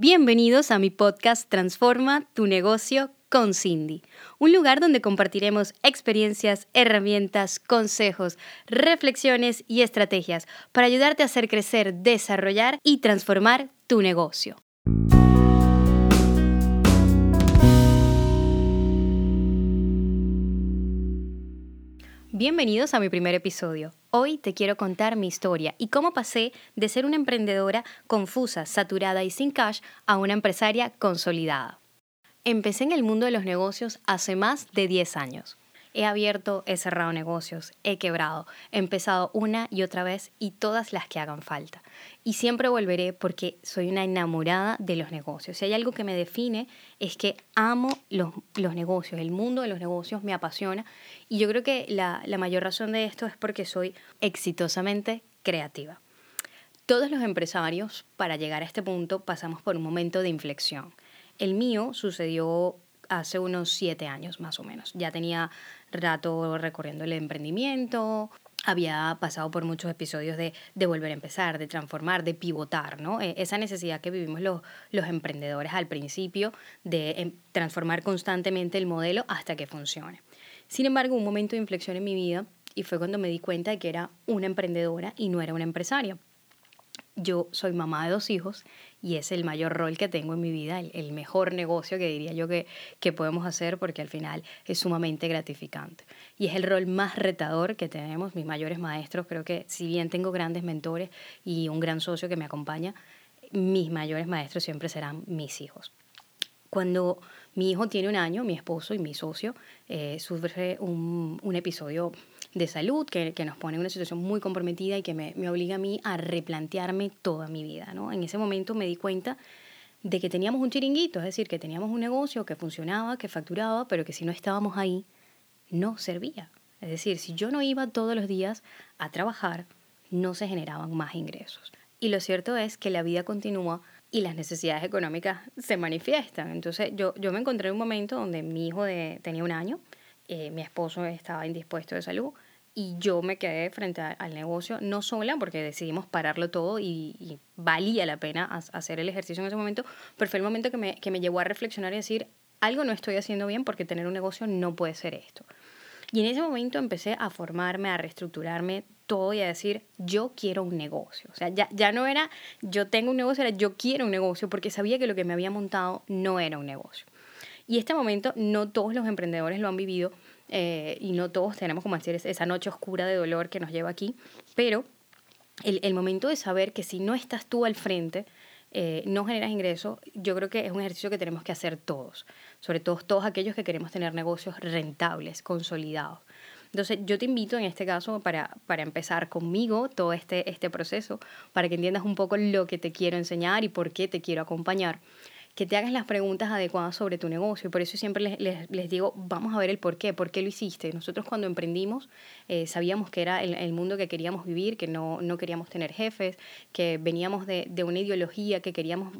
Bienvenidos a mi podcast Transforma tu negocio con Cindy, un lugar donde compartiremos experiencias, herramientas, consejos, reflexiones y estrategias para ayudarte a hacer crecer, desarrollar y transformar tu negocio. Bienvenidos a mi primer episodio. Hoy te quiero contar mi historia y cómo pasé de ser una emprendedora confusa, saturada y sin cash a una empresaria consolidada. Empecé en el mundo de los negocios hace más de 10 años. He abierto, he cerrado negocios, he quebrado, he empezado una y otra vez y todas las que hagan falta. Y siempre volveré porque soy una enamorada de los negocios. Si hay algo que me define es que amo los, negocios, el mundo de los negocios me apasiona y yo creo que la, la mayor razón de esto es porque soy exitosamente creativa. Todos los empresarios, para llegar a este punto, pasamos por un momento de inflexión. El mío sucedió hace unos siete años más o menos. Ya tenía rato recorriendo el emprendimiento, había pasado por muchos episodios de, de, volver a empezar, de transformar, de pivotar, ¿no? E, esa necesidad que vivimos los, los emprendedores al principio de em, transformar constantemente el modelo hasta que funcione. Sin embargo, un momento de inflexión en mi vida y fue cuando me di cuenta de que era una emprendedora y no era una empresaria yo soy mamá de dos hijos y es el mayor rol que tengo en mi vida, el, mejor negocio que diría yo que, que, podemos hacer porque al final es sumamente gratificante. Y es el rol más retador que tenemos, mis mayores maestros, creo que si bien tengo grandes mentores y un gran socio que me acompaña, mis mayores maestros siempre serán mis hijos. Cuando mi hijo tiene un año, mi esposo y mi socio eh, sufre un, un episodio de salud que, que, nos pone en una situación muy comprometida y que me, me, obliga a mí a replantearme toda mi vida. ¿no? En ese momento me di cuenta de que teníamos un chiringuito, es decir, que teníamos un negocio que funcionaba, que facturaba, pero que si no estábamos ahí, no servía. Es decir, si yo no iba todos los días a trabajar, no se generaban más ingresos. Y lo cierto es que la vida continúa y las necesidades económicas se manifiestan. Entonces yo, yo me encontré en un momento donde mi hijo de, tenía un año, eh, mi esposo estaba indispuesto de salud y yo me quedé frente al negocio, no sola, porque decidimos pararlo todo y, valía la pena hacer el ejercicio en ese momento, pero fue el momento que me, que me llevó a reflexionar y decir, algo no estoy haciendo bien porque tener un negocio no puede ser esto. Y en ese momento empecé a formarme, a reestructurarme todo y a decir, yo quiero un negocio. O sea, ya, ya no era yo tengo un negocio, era yo quiero un negocio porque sabía que lo que me había montado no era un negocio. Y este momento no todos los emprendedores lo han vivido eh, y no todos tenemos como decir esa noche oscura de dolor que nos lleva aquí, pero el, el momento de saber que si no estás tú al frente, eh, no generas ingresos, yo creo que es un ejercicio que tenemos que hacer todos, sobre todo todos aquellos que queremos tener negocios rentables, consolidados. Entonces, yo te invito en este caso para, para empezar conmigo todo este, este proceso, para que entiendas un poco lo que te quiero enseñar y por qué te quiero acompañar que te hagas las preguntas adecuadas sobre tu negocio. Por eso siempre les, les, les, digo, vamos a ver el por qué, por qué lo hiciste. Nosotros cuando emprendimos eh, sabíamos que era el, el, mundo que queríamos vivir, que no, no queríamos tener jefes, que veníamos de, de, una ideología que queríamos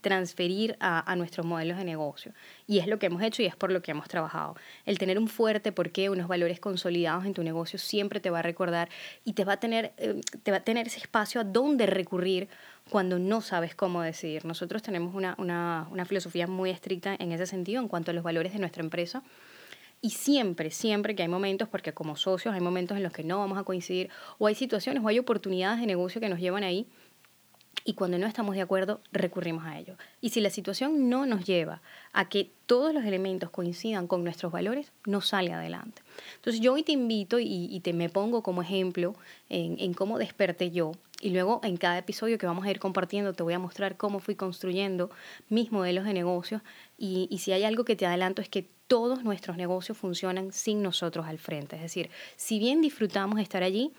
transferir a, a, nuestros modelos de negocio. Y es lo que hemos hecho y es por lo que hemos trabajado. El tener un fuerte porqué, unos valores consolidados en tu negocio siempre te va a recordar y te va a tener, eh, te va a tener ese espacio a donde recurrir cuando no sabes cómo decidir. Nosotros tenemos una, una, una filosofía muy estricta en ese sentido en cuanto a los valores de nuestra empresa. Y siempre, siempre que hay momentos, porque como socios hay momentos en los que no vamos a coincidir, o hay situaciones o hay oportunidades de negocio que nos llevan ahí, y cuando no estamos de acuerdo recurrimos a ello. Y si la situación no nos lleva a que todos los elementos coincidan con nuestros valores, no sale adelante. Entonces yo hoy te invito y, y te me pongo como ejemplo en, en, cómo desperté yo. Y luego en cada episodio que vamos a ir compartiendo te voy a mostrar cómo fui construyendo mis modelos de negocios. Y, y si hay algo que te adelanto es que todos nuestros negocios funcionan sin nosotros al frente. Es decir, si bien disfrutamos estar allí,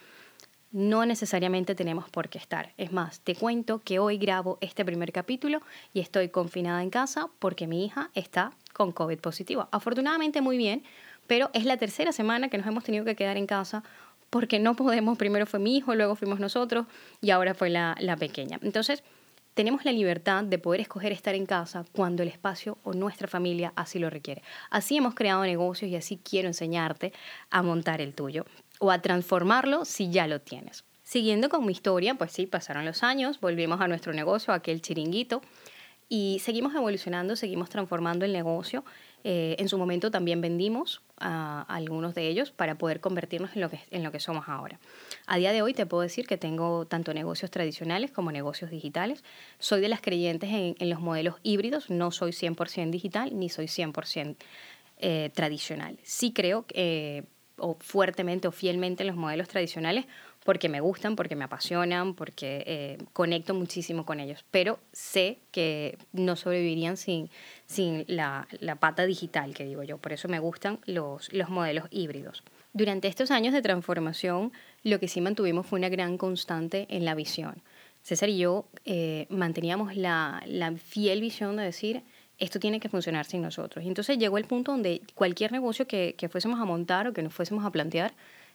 no necesariamente tenemos por qué estar. Es más, te cuento que hoy grabo este primer capítulo y estoy confinada en casa porque mi hija está con COVID positivo. Afortunadamente muy bien, pero es la tercera semana que nos hemos tenido que quedar en casa porque no podemos, primero fue mi hijo, luego fuimos nosotros y ahora fue la, la pequeña. Entonces, tenemos la libertad de poder escoger estar en casa cuando el espacio o nuestra familia así lo requiere. Así hemos creado negocios y así quiero enseñarte a montar el tuyo o a transformarlo si ya lo tienes. Siguiendo con mi historia, pues sí, pasaron los años, volvimos a nuestro negocio, aquel chiringuito, Y seguimos evolucionando, seguimos transformando el negocio. Eh, en su momento también vendimos a, algunos de ellos para poder convertirnos en lo, que, en lo que somos ahora. A día de hoy te puedo decir que tengo tanto negocios tradicionales como negocios digitales. Soy de las creyentes en, los modelos híbridos, no soy 100% digital ni soy 100% eh, tradicional. Sí creo eh, o fuertemente o fielmente en los modelos tradicionales porque me gustan, porque me apasionan, porque eh, conecto muchísimo con ellos, pero sé que no sobrevivirían sin, sin la, la, pata digital, que digo yo, por eso me gustan los, los modelos híbridos. Durante estos años de transformación, lo que sí mantuvimos fue una gran constante en la visión. César y yo manteníamos la, la fiel visión de decir, esto tiene que funcionar sin nosotros. Y entonces llegó el punto donde cualquier negocio que, que fuésemos a montar o que nos fuésemos a plantear,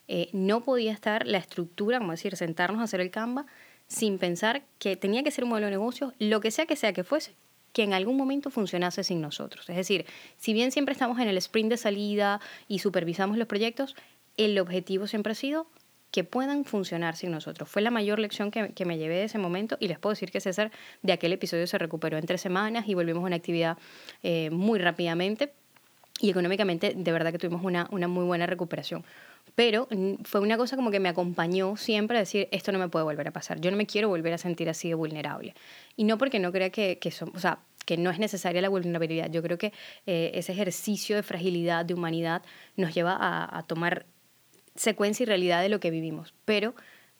eh, no podía estar la estructura, como decir, sentarnos a hacer el Canva sin pensar que tenía que ser un modelo de negocio, lo que sea que sea que fuese, que en algún momento funcionase sin nosotros. Es decir, si bien siempre estamos en el sprint de salida y supervisamos los proyectos, el objetivo siempre ha sido que puedan funcionar sin nosotros. Fue la mayor lección que, que, me llevé de ese momento y les puedo decir que César de aquel episodio se recuperó en tres semanas y volvimos a una actividad eh, muy rápidamente y económicamente de verdad que tuvimos una, una muy buena recuperación. Pero fue una cosa como que me acompañó siempre a decir, esto no me puede volver a pasar, yo no me quiero volver a sentir así de vulnerable. Y no porque no crea que, que son, o sea, que no es necesaria la vulnerabilidad. Yo creo que eh, ese ejercicio de fragilidad, de humanidad, nos lleva a, a tomar secuencia y realidad de lo que vivimos, pero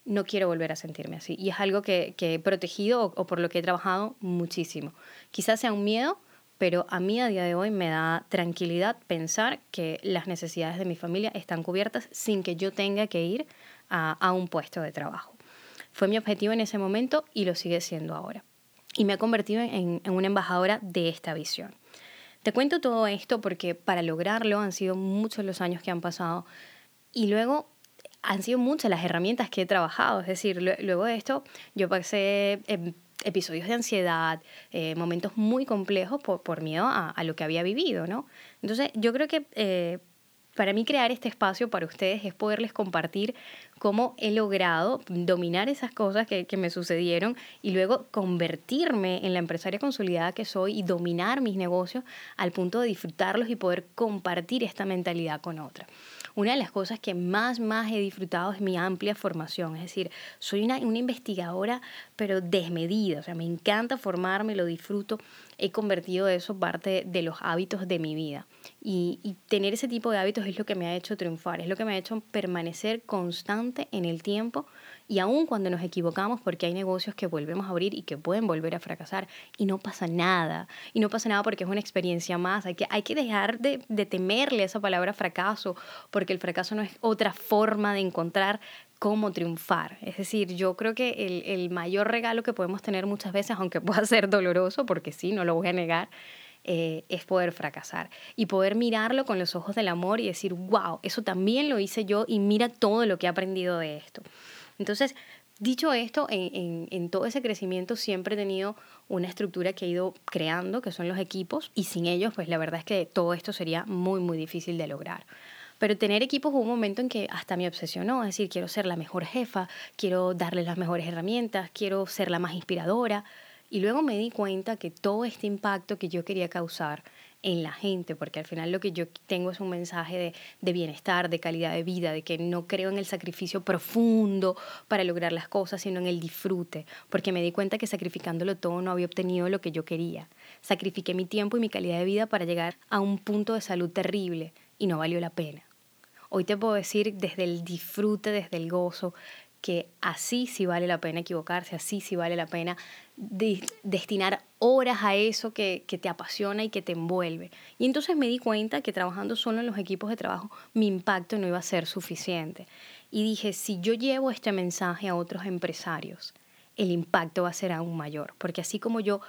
no quiero volver a sentirme así. Y es algo que, que he protegido o, por lo que he trabajado muchísimo. Quizás sea un miedo, pero a mí a día de hoy me da tranquilidad pensar que las necesidades de mi familia están cubiertas sin que yo tenga que ir a, a un puesto de trabajo. Fue mi objetivo en ese momento y lo sigue siendo ahora. Y me ha convertido en, en una embajadora de esta visión. Te cuento todo esto porque para lograrlo han sido muchos los años que han pasado y luego han sido muchas las herramientas que he trabajado. Es decir, luego de esto yo pasé em, episodios de ansiedad, eh, momentos muy complejos por, por miedo a, a, lo que había vivido, ¿no? Entonces yo creo que eh, para mí crear este espacio para ustedes es poderles compartir cómo he logrado dominar esas cosas que, que, me sucedieron y luego convertirme en la empresaria consolidada que soy y dominar mis negocios al punto de disfrutarlos y poder compartir esta mentalidad con otra una de las cosas que más, más he disfrutado es mi amplia formación. Es decir, soy una, una investigadora, pero desmedida. O sea, me encanta formarme, lo disfruto. He convertido eso parte de los hábitos de mi vida. Y, tener ese tipo de hábitos es lo que me ha hecho triunfar, es lo que me ha hecho permanecer constante en el tiempo y aún cuando nos equivocamos, porque hay negocios que volvemos a abrir y que pueden volver a fracasar y no pasa nada. Y no pasa nada porque es una experiencia más. Hay que, hay que dejar de, de temerle esa palabra fracaso, porque el fracaso no es otra forma de encontrar cómo triunfar. Es decir, yo creo que el, el, mayor regalo que podemos tener muchas veces, aunque pueda ser doloroso, porque sí, no lo voy a negar, eh, es poder fracasar y poder mirarlo con los ojos del amor y decir, wow, eso también lo hice yo y mira todo lo que he aprendido de esto. Entonces, dicho esto, en, en, todo ese crecimiento siempre he tenido una estructura que he ido creando, que son los equipos, y sin ellos, pues la verdad es que todo esto sería muy, muy difícil de lograr. Pero tener equipos hubo un momento en que hasta me obsesionó, es decir, quiero ser la mejor jefa, quiero darle las mejores herramientas, quiero ser la más inspiradora. Y luego me di cuenta que todo este impacto que yo quería causar en la gente, porque al final lo que yo tengo es un mensaje de, de, bienestar, de calidad de vida, de que no creo en el sacrificio profundo para lograr las cosas, sino en el disfrute, porque me di cuenta que sacrificándolo todo no había obtenido lo que yo quería. Sacrifiqué mi tiempo y mi calidad de vida para llegar a un punto de salud terrible y no valió la pena. Hoy te puedo decir desde el disfrute, desde el gozo, que así sí vale la pena equivocarse, así sí vale la pena de destinar horas a eso que, que, te apasiona y que te envuelve. Y entonces me di cuenta que trabajando solo en los equipos de trabajo, mi impacto no iba a ser suficiente. Y dije, si yo llevo este mensaje a otros empresarios, el impacto va a ser aún mayor, porque así como yo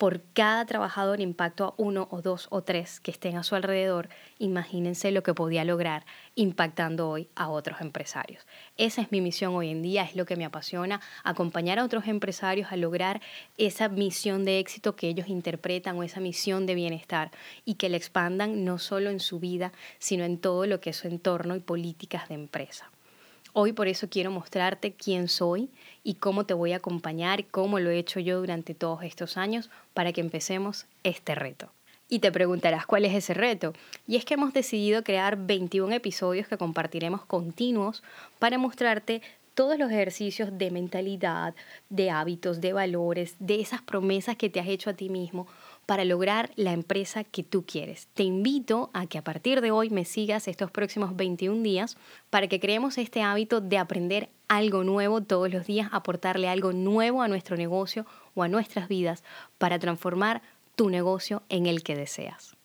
por cada trabajador impacto a uno o dos o tres que estén a su alrededor, imagínense lo que podía lograr impactando hoy a otros empresarios. Esa es mi misión hoy en día, es lo que me apasiona, acompañar a otros empresarios a lograr esa misión de éxito que ellos interpretan o esa misión de bienestar y que la expandan no solo en su vida, sino en todo lo que es su entorno y políticas de empresa. Hoy por eso quiero mostrarte quién soy y cómo te voy a acompañar, cómo lo he hecho yo durante todos estos años para que empecemos este reto. Y te preguntarás cuál es ese reto. Y es que hemos decidido crear 21 episodios que compartiremos continuos para mostrarte todos los ejercicios de mentalidad, de hábitos, de valores, de esas promesas que te has hecho a ti mismo para lograr la empresa que tú quieres. Te invito a que a partir de hoy me sigas estos próximos 21 días para que creemos este hábito de aprender algo nuevo todos los días, aportarle algo nuevo a nuestro negocio o a nuestras vidas para transformar tu negocio en el que deseas.